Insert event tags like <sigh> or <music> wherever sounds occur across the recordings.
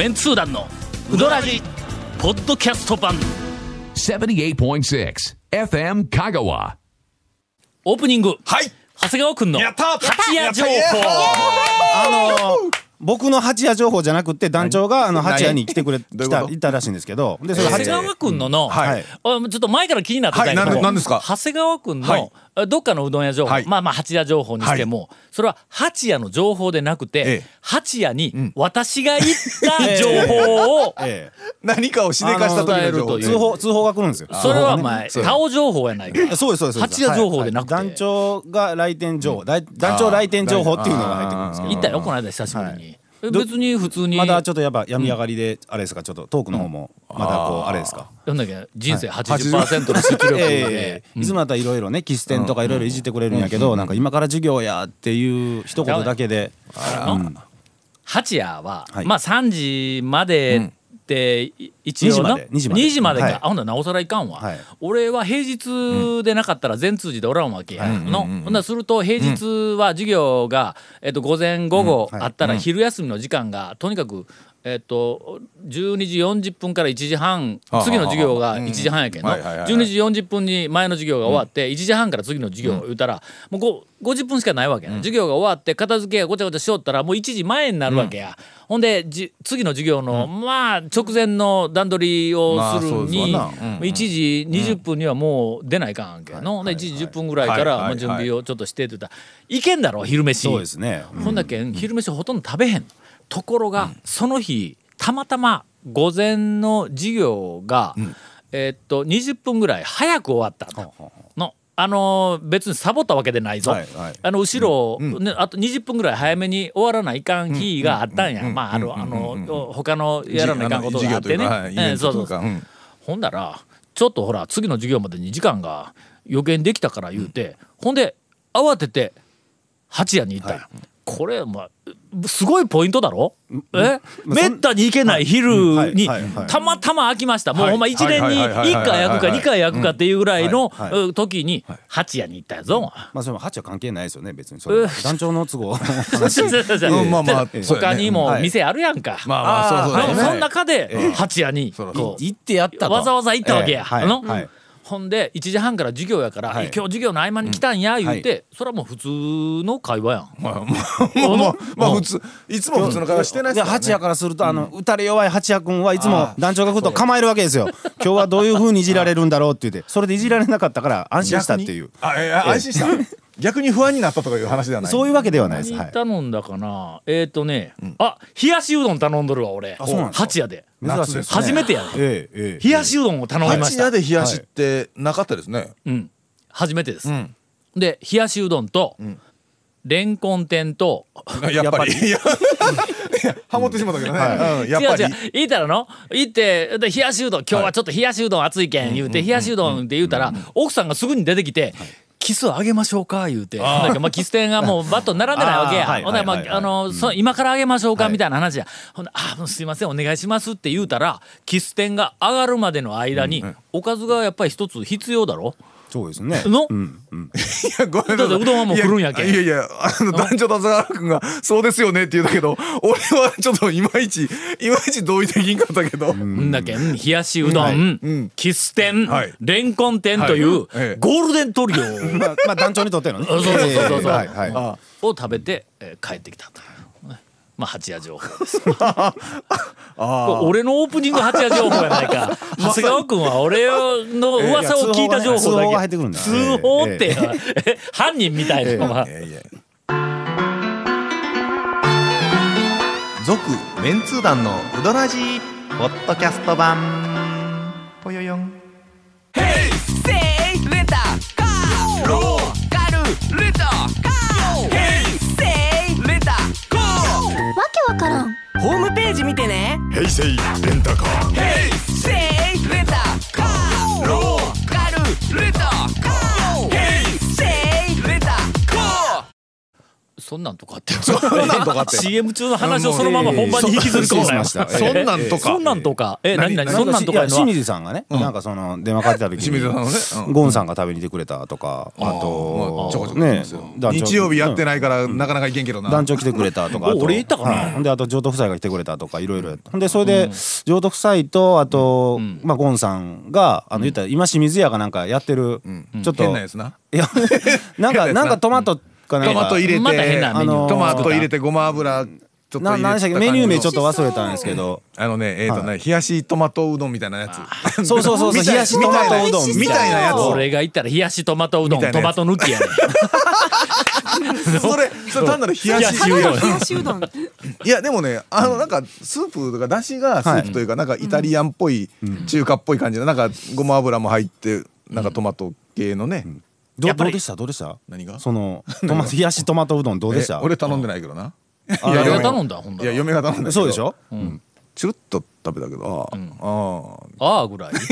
メンツー団のウドラジポッドキャスト版。78.6 FM Kagawa. オープニング。はい。長谷川くんのやった八夜情報。あの僕の八夜情報じゃなくて団長があの八夜に来てくれ <laughs> たいたらしいんですけど。でそれ長谷川くんのの、はい。あちょっと前から気になってたけど、はい。なんですか？長谷川くんの、はいどっかのうどん屋情報、はい。まあまあ八屋情報にしても、それは八屋の情報でなくて、ええ。八屋に私が行った情報を、<laughs> ええ。何かをしでかした時の情報。通報通報が来るんですよ。それはお前、そう。タオ情報やないか。そうですそうです。八夜情報でなくて。はいはい。団長が来店情報団長来店情報っていうのが入ってくるんですけど。行ったよ、この間久しぶりに。別に普通に、まだちょっとやっぱ病み上がりであれですか？ちょっとトークの方もまだこうあれですか？なんだっけ、人生80%の出力で、ええいつもだったらいろいろねキス店とかいろいろいじってくれるんやけどなんか今から授業やっていう一言だけで。八夜は、はい。まあ3時までってい一応な？2時まで2時まで。か、はい。あほんならなおさらいかんわ、はい。俺は平日でなかったら全通じでおらんわけや、のほんならすると平日は授業が、えっと、午前午後はい。あったら昼休みの時間がとにかくえっと、12時40分から1時半あ次の授業が1時半やけんの。はいはいはいはい。12時40分に前の授業が終わって1時半から次の授業を言うたらもうご50分しかないわけやな授業が終わって片付けがごちゃごちゃしよったらもう1時前になるわけや。ほんでじ次の授業のまあ直前の段取りをするにまあそうですわなうん。1時20分にはもう出ないかんわけやの。で1時10分ぐらいから準備をちょっとしてって言ったらいけんだろ昼飯。そうですね。ほんだけん昼飯ほとんど食べへんところが、その日たまたま午前の授業が、えーっと20分ぐらい早く終わったの。のあのー別にサボったわけでないぞ、あの後ろ、ね、あと20分ぐらい早めに終わらないかん日があったんや、まああのあの他のやらないかんことがあってね、ええそうそうそう。ほんだらちょっとほら次の授業までに時間が余計にできたから言うて、ほんで慌てて八夜に行ったこれまあすごいポイントだろ？え？めったに行けない昼はいにはいはい。たまたま空きました。もうほんま1年にはいはいはいはい1回焼くか2回焼くかっていうぐらいの時に八夜に行ったやぞ。まあそれも八は関係ないですよね別にそれ。は団長の都合うんまあまあ他にも店あるやんか。まあまあそうそうね。の中で八夜に行ってやったと。わざわざ行ったわけや。ええ。はい。あの？はいほんで1時半から授業やから、はい。今日授業の合間に来たんや言うて、それはもう普通の会話やん。まあまあ普通いつも普通の会話してないで八夜からするとあの打たれ弱い八夜君はいつも団長が来ると構えるわけですよ。<laughs> 今日はどういうふうにいじられるんだろうって言ってそれでいじられなかったから安心したっていう。あえ安心した <laughs> 逆に不安になったとかいう話ではない。そういうわけではないです。頼んだかな？えっ、ー、とね、あ冷やしうどん頼んどるわ俺。そうなんですか？八夜で。初めてやん、ええええ冷やしうどんを頼みました、八夜で冷やしってなかったですね。うん。初めてです、ん。で冷やしうどんと、レンコン天と <laughs> やっぱり。いや <laughs> ハモってしまったけどね。うんやっぱり。違う違う。言いたらの行ってで冷やしうどん今日はちょっと冷やしうどん熱いけん言うて冷やしうどんって言うたら奥さんがすぐに出てきてキスあげましょうか言うて。ほんだけまあキス店がもう <laughs> バット並んでないわけや。ほんでまはいはいはい。ああのそ今からあげましょうかみたいな話や。ほんであーすいませんお願いしますって言うたらキス店が上がるまでの間におかずがやっぱり一つ必要だろ？そうですね。の？うんうん。<laughs> いやごめんうどんはもう来るんやけ。んいやいやあの男女田沢君が「そうですよね」って言ったけど俺はちょっといまいちいまいち同意できんかったけど。ん。だけん。冷やしうどん、んキス店、はいレンコン店とい。う、ゴールデントリオ。まあまあ団長にとってのね。<laughs> そうそうそうそうはいはいあ。を食べて、えー帰ってきたという。ねまあ八夜情報です。<laughs> 俺のオープニング八夜情報やないか。<laughs> 長谷川君は俺の噂を聞いた情報だけ。入ってくるんだ通報って、ええ <laughs> 犯人みたいなのが。いやいや続メンツー団のウドラジーポッドキャスト版わからん。ホームページ見てね。平成レンタカーそんなんとかって。<laughs> そんなんとかって。CM 中の話をそのまま本番に引きずり込むなよ。そうしました。そんなんとか。そんなんとか。え何何そんなんとか。清は水さんがね、なんかその電話かけた時に清水さんのね。うん。ゴンさんが食べに来てくれたとか、あとね日曜日やってないからなかなかいけんけどな。団長来てくれたとかあと。お俺行ったかな？であと譲渡夫妻が来てくれたとかいろいろほんでそれで譲渡夫妻とあと、まあゴンさんがあの言ったら今清水屋がなんかやってる、ちょっと変なやつな。いやなんかなんかトマトかなんか。トマト入れてまた変なメニューあのートマト入れてごま油ちょっと入れて。な何でしたっけメニュー名ちょっと忘れたんですけど。あのねえっとね冷やしトマトうどんみたいなやつ。そうそうそうそう冷やしトマトうどんみたいなやつ。俺が行ったら冷やしトマトうどんみたいなやつ。トマト抜きやね <laughs> それそれ単なる冷やし冷やしうどん冷やしうどん。<laughs> いやでもねあのなんかスープとかだしがスープというかなんかイタリアンっぽい中華っぽい感じのなんかごま油も入ってなんかトマト系のねどうどうでした？どうでした？何が？その <laughs> トマト冷やしトマトうどんどうでしえた俺頼んでないけどな。誰が頼んだほんいや嫁が頼んだそうでしょ？チュルッと食べたけどああああ。あぐらい？<laughs>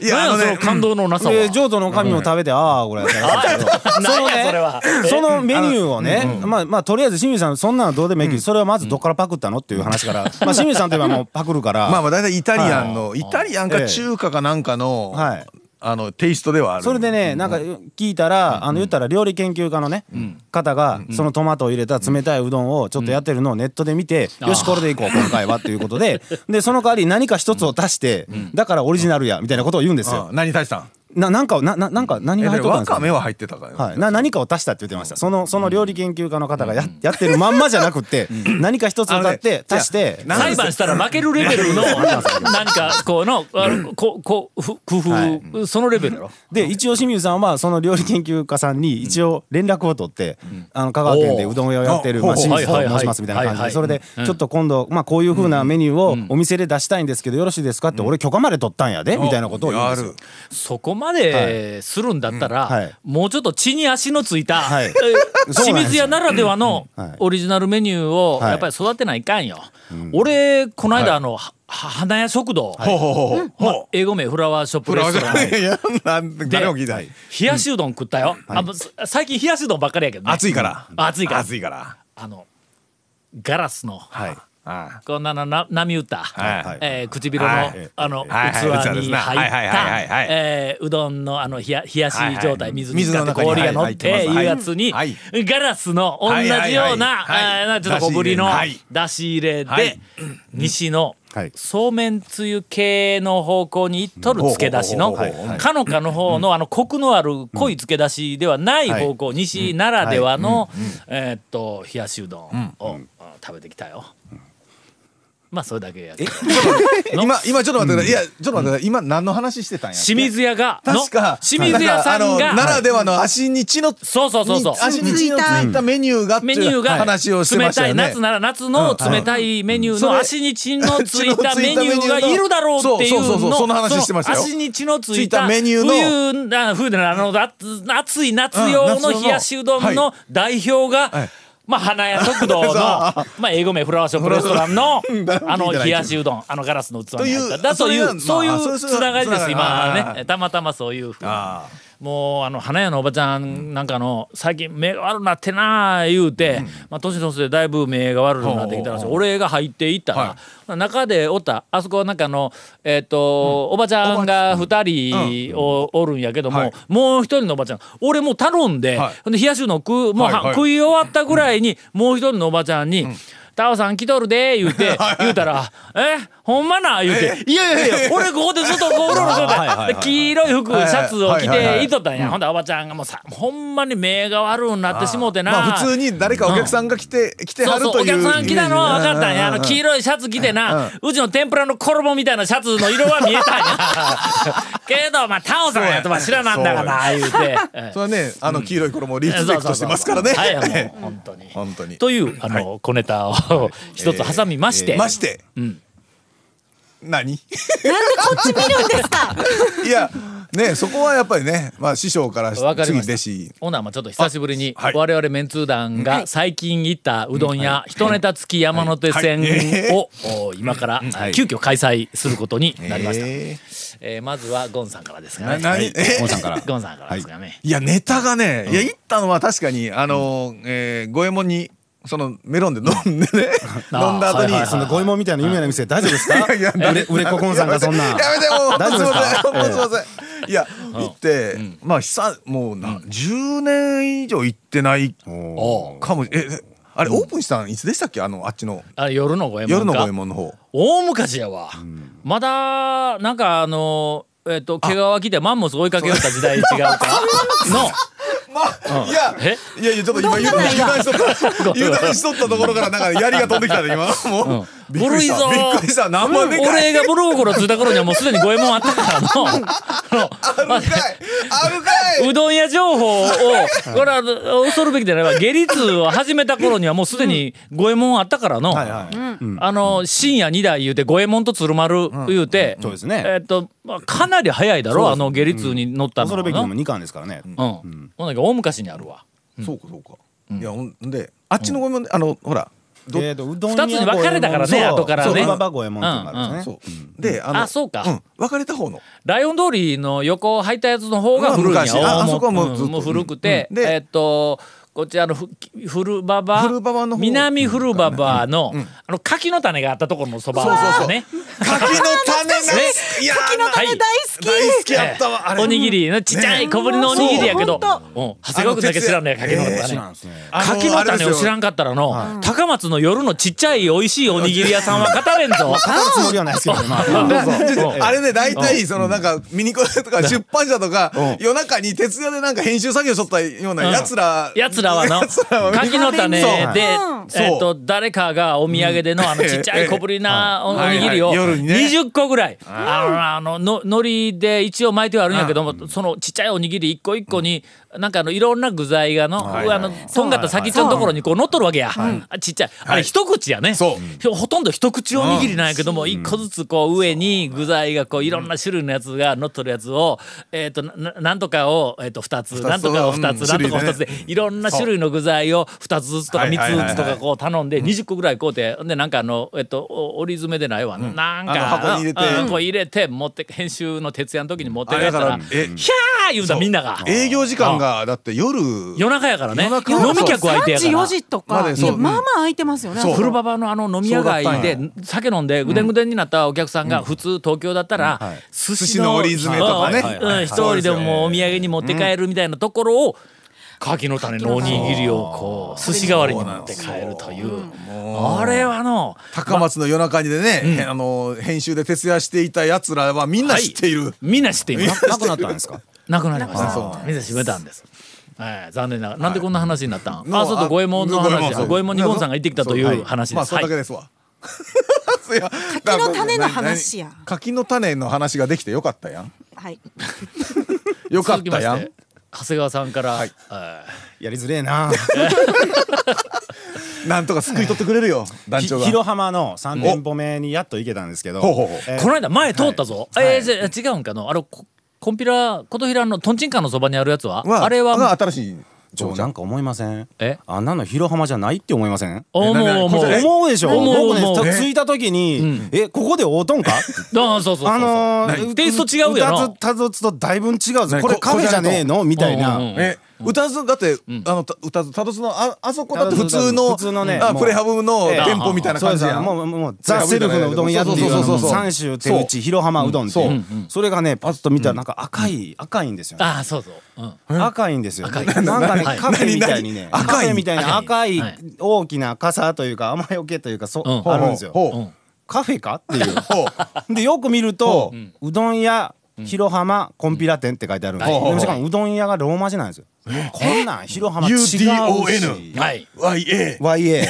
え？いやあのね何その感動のなさは？で譲渡の神も食べてああこれやったらしい。<laughs> その何やそれは。ねそのメニューをねまあまあとりあえず清水さんそんなのどうでもいいけどそれはまずどっからパクったの？っていう話から。まあ清水さんといえばもうパクるから。まあまあ大体イタリアンのイタリアンか中華かなんかのはいあのテイストではある。それでねなんか聞いたらあの言ったら料理研究家のね方がそのトマトを入れた冷たいうどんをちょっとやってるのをネットで見てよしこれでいこう今回はっていうことで <laughs> でその代わり何か一つを足してだからオリジナルやみたいなことを言うんですよ。あ。何足したん？ななんかをなななんか何えが入っとったんですか？わかめは入ってたから。よはい、な何かを足したって言ってました。そのその料理研究家の方がや,、やってるまんまじゃなくって、何か一つを足って足して裁判したら負けるレベルの <laughs> 何かこうのここふ工夫、そのレベルで一応清水さんはその料理研究家さんに一応連絡を取って、あの香川県でうどん屋をやってる、まあ、清水とはいはいはい。申しますみたいな感じはいはい。でそれでちょっと今度、まあ、こういうふうなメニューをお店で出したいんですけどよろしいですかって俺許可まで取ったんやでみたいなことを言うんですよ。そこまでするんだったら、うんはい。もうちょっと地に足のついた、はい。<laughs> え清水屋ならではのはい。オリジナルメニューをはい。やっぱり育てないかんよ。俺この間あの、は花屋食堂、ほうほうほう。まあ英語名フラワーショップレストラン。で冷やしうどん食ったよ、うさ最近冷やしうどんばっかりやけどね。暑いから。暑いから。暑いから。あのガラスのはい。あこんなのな波打った、はい。えー唇の、はい。あの、器に入ったはいえーうどんのあの冷や冷やし状態、水の氷が乗ってはいい。うやつに、はい。ガラスの同じような、はいはいはい。はい。えーなちょっと小ぶりのはい。出し入れで、はい。西のはい。そうめんつゆ系の方向にいっとる漬け出しのかのかの方のあのコクのある濃い漬け出しではない方向、西ならではの、えーっと冷やしうどんを、あ食べてきたよ。まあそれだけや今今ちょっと待ってください。いやちょっと待ってください。今何の話してたんや清水屋が？の？確か。清水屋さんなんかあのながらではの足に血のそうそうそうそう。に足に血のついたメニューがメニューが話をしてま冷たい。したよね夏なら夏の冷たいメニューの足に血のついたメニューがいるだろうっていうの。その？話してましたよ。足に血のついたたメニューの。冬あ冬であのあ暑い夏用の冷やしうどんの代表がはいまあ花屋食堂のまあ英語名フラワーショップレストランの <laughs> あの冷やしうどんあのガラスの器に入った。だというそういうつながりです今ね。たまたまそういうふうに。あもうあの花屋のおばちゃんなんかの最近目が悪なってなあ言うて、まあ年のせいでだいぶ目が悪くなってきたらしい。俺が入っていったら、中でおったあそこなんかのえっ、と、おばちゃんが2人お,、おるんやけども、はい。もう一人のおばちゃん俺もう頼んで,、はい。で冷やしうどん食うもう食い終わったぐらいにもう一人のおばちゃんに「タオさん来とるで」言うて言うたら「え？ほんまな?」言うて「いやいやいや俺ここでずっとこううろうろしとったで黄色い服シャツを着ていとったんや。ほんでおばちゃんがもうさほんまに目が悪くなってしもうてな、まあ普通に誰かお客さんが来て来てはそうそうおるという客さん来たのは分かったんや。あの黄い色いシャツ着てなうちの天ぷらの衣みたいなシャツの色は見えたんや。<laughs> けどまあタオさんやとは知らなんだがな言うて。え <laughs> それはねあの黄色い衣をリスペクトしてますからね。はいもう本当に。本当に。というあの小ネタを一つ挟みまして、まして。ん何？こっち見るんですか？<laughs> いやねそこはやっぱりねまあ師匠からわかり次弟子。ほなまあちょっと久しぶりにはい。我々メンツー団が最近行ったうどん屋一ネタ付き山手線をお今から急遽開催することになりました。ええーまずはゴンさんからですが。ーなね。何えゴンさんから。ゴンさんからですがね。いやネタがね、いや行ったのは確かにあのー、えー、五右衛門にそのメロンで飲んでね飲んだ後に、その五右衛門みたいな有名な店大丈夫ですか？いや売れ売れっ子コンさんがそんなやめてもう大丈夫ですか？すいや行って、まあ久もうな、10年以上行ってないかもええあれオープンしたんいつでしたっけあのあっちのあ夜の五右衛夜の五右衛門の方大昔やわ。まだなんかあのえっと毛皮着てマンモス追いかけよった時代違うかの。まあ、いやえ？いやいやちょっと今油断油断しとった。油断しとったところからなんか槍が飛んできたで今。もう、びっくりした。古いぞ。びっくりした。何万でかい。俺が物心ついた頃にはもうすでに五右衛門あったから <laughs> の。あるかい。あるかい。うどん屋情報をこれは恐るべきでないわ下律を始めた頃にはもうすでに五右衛門あったからの、はいはい。あの深夜2台言うて五右衛門と鶴丸言うて、そうですね。えっとまあかなり早いだろあの下律に乗ったの。恐るべきにも2巻ですからね。うん、ほん。だけ大昔にあるわ。そうかそうか、いやほんであっちのごめんあのほらどえーとうどん二つに分かれたからね後からね。あそう。であのあそうか。ん、別れた方の。ライオン通りの横入ったやつの方が古いんや。まあ昔。ああそこはもうもう古くて、えっとこっちあのふ古馬場古馬場の方。南古馬場の、あの柿の種があったところのそばそうそうそう。ね柿の種なんいや柿のはい大好き。大好きやったわあれ。おにぎりのちっちゃい小ぶりのおにぎりやけど、そう。うん。長谷川君だけ知らんね柿の種、柿の種を知らんかったらの、高松の夜のちっちゃい美味しいおにぎり屋さんは語れんぞ。語るつもりはないですけどあうん。あれね大体そのなんかミニコレとか出版社とか夜中に徹夜でなんか編集作業しとったようなやつらやつらはの <laughs> 柿の種でう。ん、えっと誰かがお土産でのあのちっちゃい小ぶりなおおにぎりをはいはい。夜にね。20個ぐらい。あのあのの海苔で一応巻いてはあるんやけどもそのちっちゃいおにぎり一個一個になんかあのいろんな具材がのあのとんがった先っちょのところにこう乗っとるわけや。あちっちゃい。あれ一口やね。そほとんど一口おにぎりなんやけども一個ずつこう上に具材がこういろんな種類のやつが乗っとるやつをえっとなんとかをえっと2つつなんとかを2うん。つなんとかを2つ種でいろんな種類の具材を2つずつとか3はいはいはいはい。つずつとかこう頼んで20個ぐらい買うてでなんかあのえっとお折り詰めでないわ。なんあのか箱に入れて。うんこう入れて持って編集の徹夜の時に持って帰ったらら「えひゃー!」言うたみんなが。営業時間がだって夜。夜中やからね。夜中飲み客相手や3時から。4時とか。までそう。まあまあ空いてますよね。古馬場のあの飲み屋街で酒飲んでぐでんぐでんになったお客さんが普通東京だったら寿司の折り詰めとかね。うんうん一人でももうお土産に持って帰るみたいなところを柿の種のおにぎりをこう寿司代わりに持って帰るという。あれはの高松の夜中にでね、あの編集で徹夜していたやつらはみんな知っている、みんな知っています <laughs> なくなったんですか？なくなりました。みんな閉めたんです。はい残念ながら。なんでこんな話になったん？のあそうそう五右衛門の話五右衛門にゴンさんが行ってきたという話まあそです。はいれだけですわ。<laughs> 柿の種の話や。柿の種の話ができてよかったやん。はい。よかっ続きまたやんして。長谷川さんから。はい。えやりづれえな。<laughs> なんとか救い取ってくれるよ団長が。ひ広浜の3店舗目にやっと行けたんですけど。この間前通ったぞ。はい。えーじゃあ違うんかのあれこコンピラ琴平のとんちんかんのそばにあるやつは？はあれはが新しいちょなんか思いません？え？あんなの広浜じゃないって思いません？思う思う。思うでしょ？思う僕ね着いた時に「えここで会うとんか? <laughs>」あそうそうあのーテイスト違うよなうたつとだいぶ違うここれカフェじゃねえの？みたいな。え歌津だって、あのた歌津たどつのああそこだって普通の普通のねプレハブのええ。店舗みたいな感じやん。もうもうザ・セルフのう。どん屋っていうあのそうそうそうそう。三州手打ち広浜うどんっていう。それがねパッと見たらなんか赤い赤いんですよね。あそうそう。うん。赤いんですよ。赤い。なんかね、はい。カフェみたいにね、何何？カフェみたいな赤いはい。大きな傘というか雨よけというかそ、うん。あるんですよ。カフェかっていう。ほう。でよく見ると、うどん屋広浜コンピラ店って書いてあるんです。よ。はい。でもしかもうどん屋がローマ字なんですよ。こんなん？広浜違うし。UDON はい。YA YA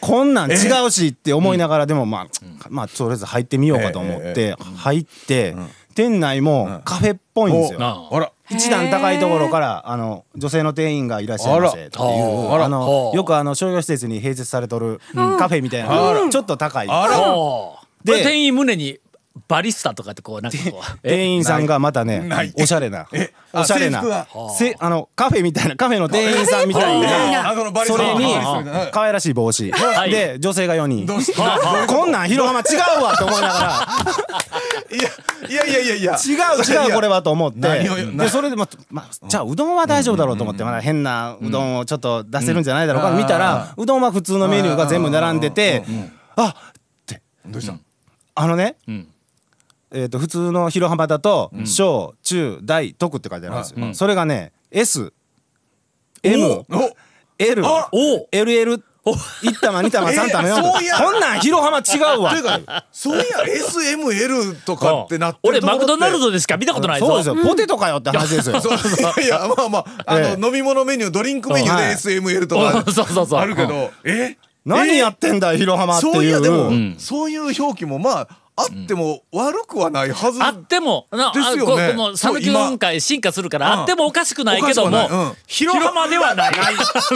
こんなん違うしって思いながらでもまあまあとりあえず入ってみようかと思って入って店内もカフェっぽいんですよ。一段高いところからあの女性の店員がいらっしゃいませっていうあのよくあの商業施設に併設されとるカフェみたいな。ちょっと高い。で店員胸にバリスタとかってこうなんかこうえ？店員さんがまたねおしゃれな。あおしゃれな。あのカフェみたいなカフェの店員さんみたいな。あそれにはい可愛らしい帽子いで女性が4人こんなん広浜違うわって思いながらいやいやいやいや違う違うこれはと思ってでそれでままあじゃあうどんは大丈夫だろうと思ってまだ変なうどんをちょっと出せるんじゃないだろうか見たらうどんは普通のメニューが全部並んでてあどうしたあのねんえーと普通の広浜だと小中大特って書いてあるんですよ。それがね S M お L お。LL 1玉2玉3玉えーそういや。4玉こんなん広浜違うわ。そういや SML とかってなってる俺マクドナルドドでしか見たことないぞ。そうですよ。ポテトかよって話ですよ。いやいや <laughs> まあまああええ。の飲み物メニュードリンクメニューはい。で SML とかうん。そうそうそう。あるけど。え？何やってんだよ広浜っていう。そういやでもん。そういう表記もまああっても悪くはないはずあってもなですよね。もう讃岐うどん会進化するからうん。あってもおかしくないけどもうん。広浜ではない。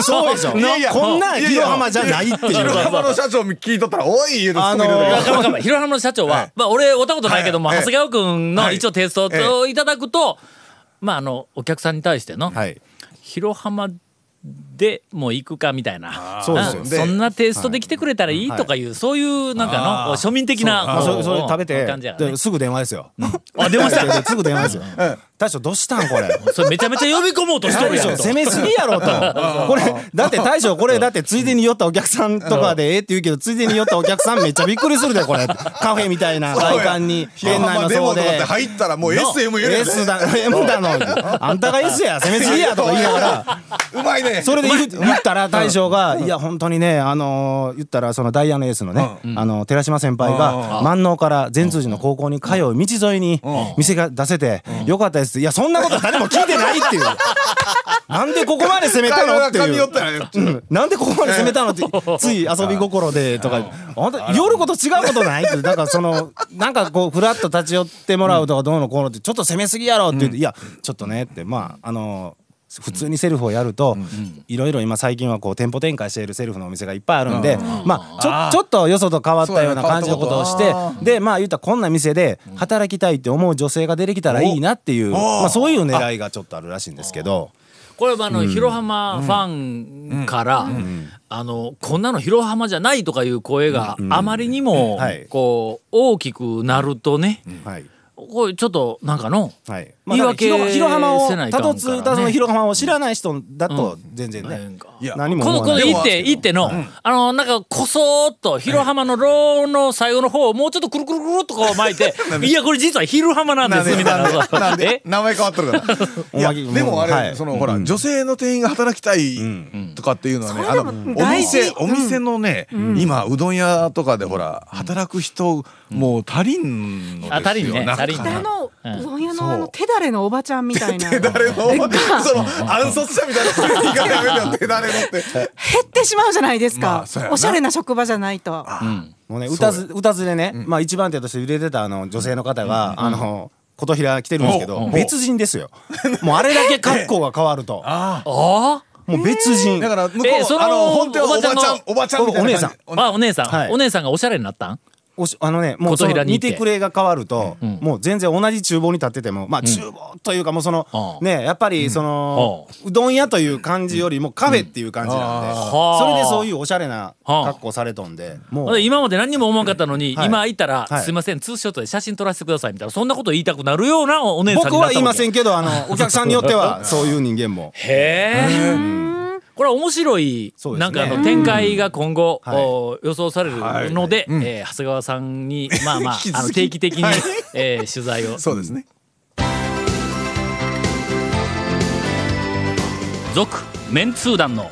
そうでしょいやいやこんなん広浜じゃないっていう。広浜の社長聞いとったら「おい!」言うとあのー広浜の社長は、まあ俺おったことないけども、はい長谷川君のはい。一応テイストをいただくと、まああのお客さんに対しての、はい。広浜でもう行くかみたいな。そうですよ。んそんなテイストで来てくれたらいいとかいう、そういうなんかの庶民的なそれそれ食べて感じやからね。ですぐ電話ですよ。<laughs> あ出ました。<laughs> すぐ電話ですよ大将どうしたんこれ？<laughs> それめちゃめちゃ呼び込もうとしとる大やん攻めすぎやろと。<laughs> これだって大将これだってついでに寄ったお客さんとかでええって言うけどついでに寄ったお客さんめっちゃびっくりするでこれ。<laughs> カフェみたいな外観に広店内浜デモもそうで。入ったらもう SML やね S だ M だのあんたが S や。攻めすぎやとか言いながら。うまいね。それで言ったら大将が「いや本当にねあのー言ったらそのダイヤのエースのねあの寺島先輩が万能から善通寺の高校に通う道沿いに店が出せてよかったです」いやそんなこと誰も聞いてないっていう。なんでここまで攻めたのっていう。うん。なんでここまで攻めたのって <laughs> つい遊び心でとか。あんた夜こと違うことないってなんかそのなんかこうふらっと立ち寄ってもらうとかどうのこうのってちょっと攻めすぎやろって言っていやちょっとねって。まああの普通にセルフをやるといろいろ今最近はこう店舗展開しているセルフのお店がいっぱいあるんでまあちょちょっとよそと変わったような感じのことをしてでまあ言ったらこんな店で働きたいって思う女性が出てきたらいいなっていうまあそういう狙いがちょっとあるらしいんですけど。これはあの、広浜ファンから、あのこん。なの広浜じゃないとかいう声があまりにもはいこう大きくなるとね、はいこれちょっとなんかのはい、言い訳広広浜をたどつ歌の広浜を知らない人だと全然ね、なんか。いや。何もこのこって行っての、あのなんかこそーっと広浜のローの最後の方をもうちょっとくるくるくるっとこう巻いて <laughs> いやこれ実は広浜なんですみたいな。なんで？え？名前変わってるから <laughs> でもあれ、はい。そのほら女性の店員が働きたいとかっていうのはね、あのお店お店のね、今うどん屋とかでほら働く人もう足りんのですよ、あ足りんあのうどん屋そうのあの手だれのおばちゃんみたいな。誰のその暗殺者みたいな言い方やめてよ手だれのって。減ってしまうじゃないですか。おしゃれな職場じゃないと。もうね歌ず歌ずでね、まあ一番手として売れてたあの女性の方が、あの琴平来てるんですけど、別人ですよ。もうあれだけ格好が変わると。<laughs> ああ。もう別人。だから向こう、えそのあの本店はおばちゃんおばちゃんのおばちゃん。お姉さん、はいお姉さんがおしゃれになったん？おしあのねもうその見てくれが変わると、もう全然同じ厨房に立っててもまあ厨房というかもうその、うん。ねやっぱりその、うどん屋という感じよりもカフェっていう感じなんで、はあそれでそういうおしゃれなはあ格好されとんで、もほんで今まで何にも思わんかったのに、はい。今行ったら、はい。すいませんツーショットで写真撮らせてくださいみたいな。そんなこと言いたくなるようなお姉さんにな僕は言いませんんけどあの <laughs> お客さんによってはそういう人間も。<laughs> へえこれは面白い、ね。なんかあの展開が今後、はい。お予想されるので、えー長谷川さんにまあまあ <laughs> あの定期的に、はい。えー取材を。そうですね。続メンツー団の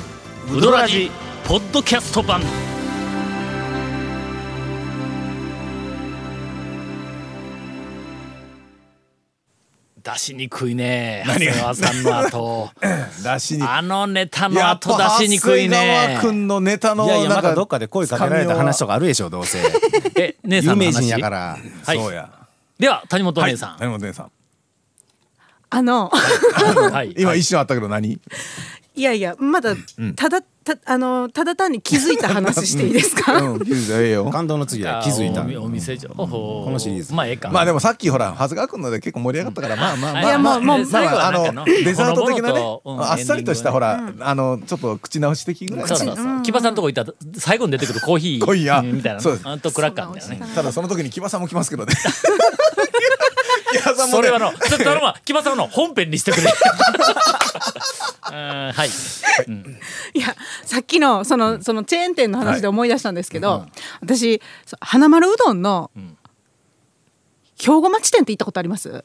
ウドラジポッドキャスト版出しにくいね長谷川さんの後。<laughs> 出しにあのネタのやっ後出ぱしにくい長谷ね川君のネタのいやいやなんまたどっかで声かけられた話とかあるでしょどうせ。<laughs> え姉さんの話？有名人やから。はい。そうや。では谷本はい姉さん、谷本姉さん。あの <laughs> はい。今一瞬あったけど何？いやいやまだただたあのただ単に気づいた話していいですか、<laughs> うん気づいたらええよ。<laughs> 感動の次は気づいた。おお店上このシリーズ。まあええか。まあでもさっきほら長谷川君ので結構盛り上がったから <laughs> まあまあまあいやまあもうもうまあまああ最後はなんかののデザート的なねあっさりとしたほらあのちょっと口直し的ぐらい。そうそうそう。木場さんとこ行ったら最後に出てくるコーヒーコーヒーやみたいなそうです。あとクラッカーみたいなね。ただその時に木場さんも来ますけどねそれはのちょっと頼むわ。木場さんの本編にしてくれ。<laughs> うんはい。い。やさっきのそのそのチェーン店の話で思い出したんですけど、私そう花丸うどんの兵庫町店って行ったことあります？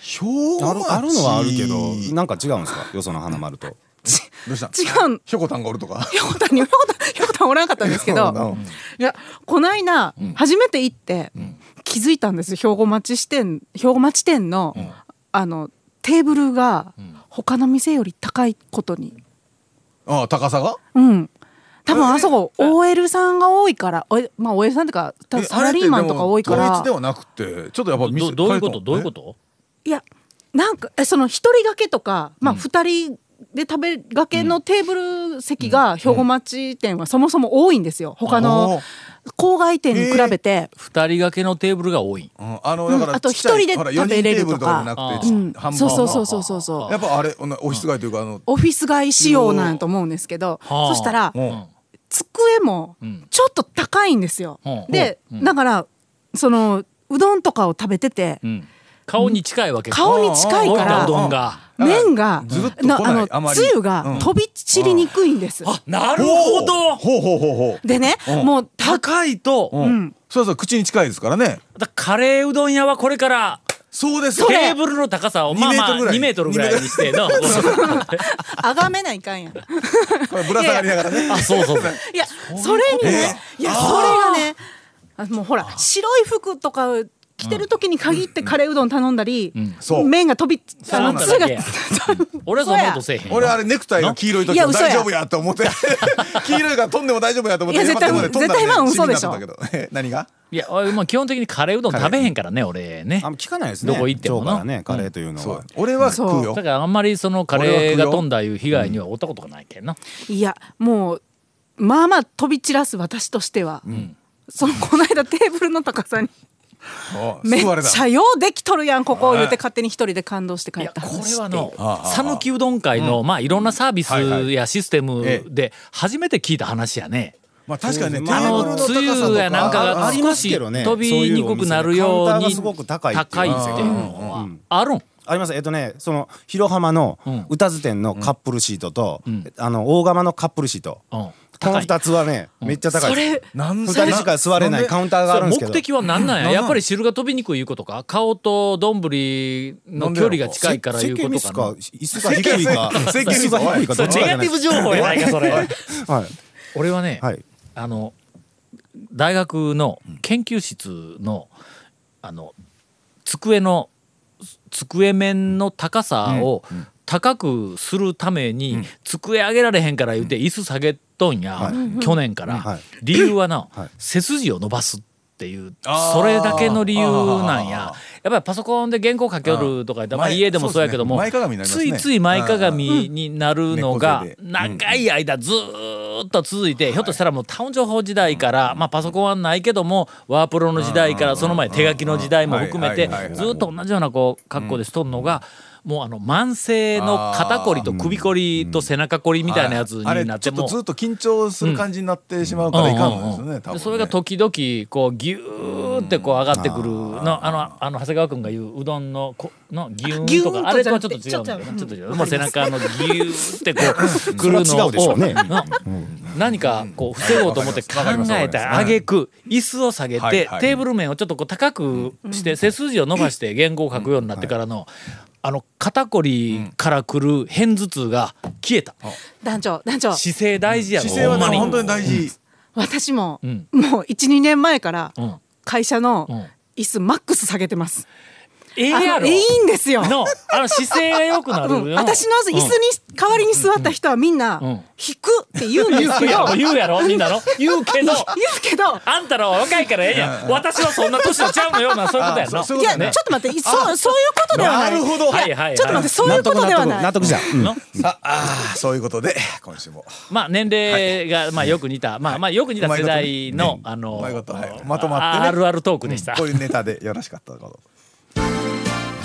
兵庫町。あるあるのはあるけどなんか違うんですか？よその花丸と。どうした？違う。ひょこたんがおるとか？ひょこたんにひょこたんおらなかったんですけど <laughs> うん。いやこの間、初めて行って、気づいたんです兵庫町支店兵庫町店の、あのテーブルが他の店より高いことに。ああ高さが？うん。多分あそこ OL さんが多いから。おまあ OL さんとかサラリーマンとか多いかあれってら。でも統一ではなくてちょっとやっぱ店どどういうこと？どういうこと？いやなんかえその一人掛けとかまあ二人で食べがけのテーブル席が兵庫町店はそもそも多いんですよ。他の郊外店に比べて、二人掛けのテーブルが多い。うんあのだからうんあと一人で食べれるとか。うそうそうそうそうそうそう。やっぱあれオフィス街というかあのオフィス街仕様なんやと思うんですけど、はあ。そしたらうん。机もん。ちょっと高いんですよ。うん。で、だからそのうどんとかを食べてて、うん顔に近いわけ。か顔に近いからうどん。が麺がずるっと来なあのつゆが飛び散りにくいんです。あなるほど。ほうほうほうほうでね、もうた高いとうん。そうそう口に近いですからね。だカレーうどん屋はこれからそうです。テーブルの高さをまあまあ2 2メートルぐらいにしての <laughs> あがめないかんやん。<laughs> これぶら下がりながらね。あそうそういやそれにね、いやそれがね、あもうほら白い服とか着てる時に限ってカレーうどん頼んだり、そう。麺が飛びあのつ <laughs> 俺はそんなことせえへんよ。俺あれネクタイが黄色い時大丈夫やと思って。<laughs> 黄色いから飛んでも大丈夫やと思っていや絶対絶対今の嘘でしょ。<laughs> 何が？いや俺もう基本的にカレーうどん食べへんからね俺ね。あんま聞かないですね。どこ行ってもな。ねカレーというのそう。は俺は食うよ。だからあんまりそのカレーが飛んだいう被害には負ったことがないけんな、いやもうまあまあ飛び散らす私としては、そのこの間テーブルの高さにあめっちゃようできとるやんここ言うて勝手に一人で感動して帰ったこれ話はの讃岐うどん会の、まあいろんなサービスやシステムえで初めて聞いた話やね。まあ確かにねテあーブルののつゆ高さとかやなんかあがあります少しけどね。飛びにくくなるようにすごく高いっていう。のは。あるん？あります。えっとねその広浜のん。歌津店のカップルシートと、あの大釜のカップルシート、うんこの高い二つはね、めっちゃ高い。そですれなん二人しか座れないカウンターがあるんですけど。目的は何なんや？やっぱり汁が飛びにくいいうことか？顔と丼の距離が近いからいうことかな？椅子が低いか。椅子が低いかネガティブ情報やないかそれ。はい俺はね、はい。あの大学の研究室のあの机の机面の高さを高くするために机上げられへんから言うて椅子下げとんや、去年から、はい。理由はな、はい。背筋を伸ばすっていうそれだけの理由なんや。やっぱりパソコンで原稿書けるとか言ったらまあ前家でもそうやけども、ついつい前かがみになるのが長い間ずーっと続いて、ひょっとしたらもうタウン情報時代から、まあ、パソコンはないけどもワープロの時代からその前手書きの時代も含めてずっと同じようなこう格好でしとんのが。もうあの慢性の肩こりと首こりと背中こりみたいなやつになってもょっとずっと緊張する感じになってしまうからいかんそれが時々こうギューってこう上がってくるのあのあの長谷川君が言ううどんのこのギューンとかあれとはちょっと違うんだよなちょっと違うまあ背中のギューってこうくるのそれは違うでしょうねの何かこう防ごうと思って考えたあげく椅子を下げてテーブル面をちょっとこう高くして背筋を伸ばして原稿を書くようになってからのあの肩こりからくる片頭痛が消えた。団長団長姿勢大事やろ。姿勢はね本当に大事。私も、ん。もう12年前からうん。会社のうん。椅子マックス下げてますええやろ。いいんですよ。のあの姿勢が良くなるよ、うん、私の椅子に代わりに座った人はみんなん。引くって言うんですけど、言うやろ。みんなの。言うけど。言うけど。あんたらは若いからええやん。私はそんな年のちゃうのようなそういうことやのいや、ちょっと待って、そう、そういうことではない。なるほど。はいはいはい。ちょっと待って、そういうことではない。納得じゃん、うん。の？さあそういうことで今週も。まあ年齢がまあよく似た、まあまあよく似た世代の、あのうまいことはい。まとまってね。あるあるトークでした。こういうネタでよろしかったこと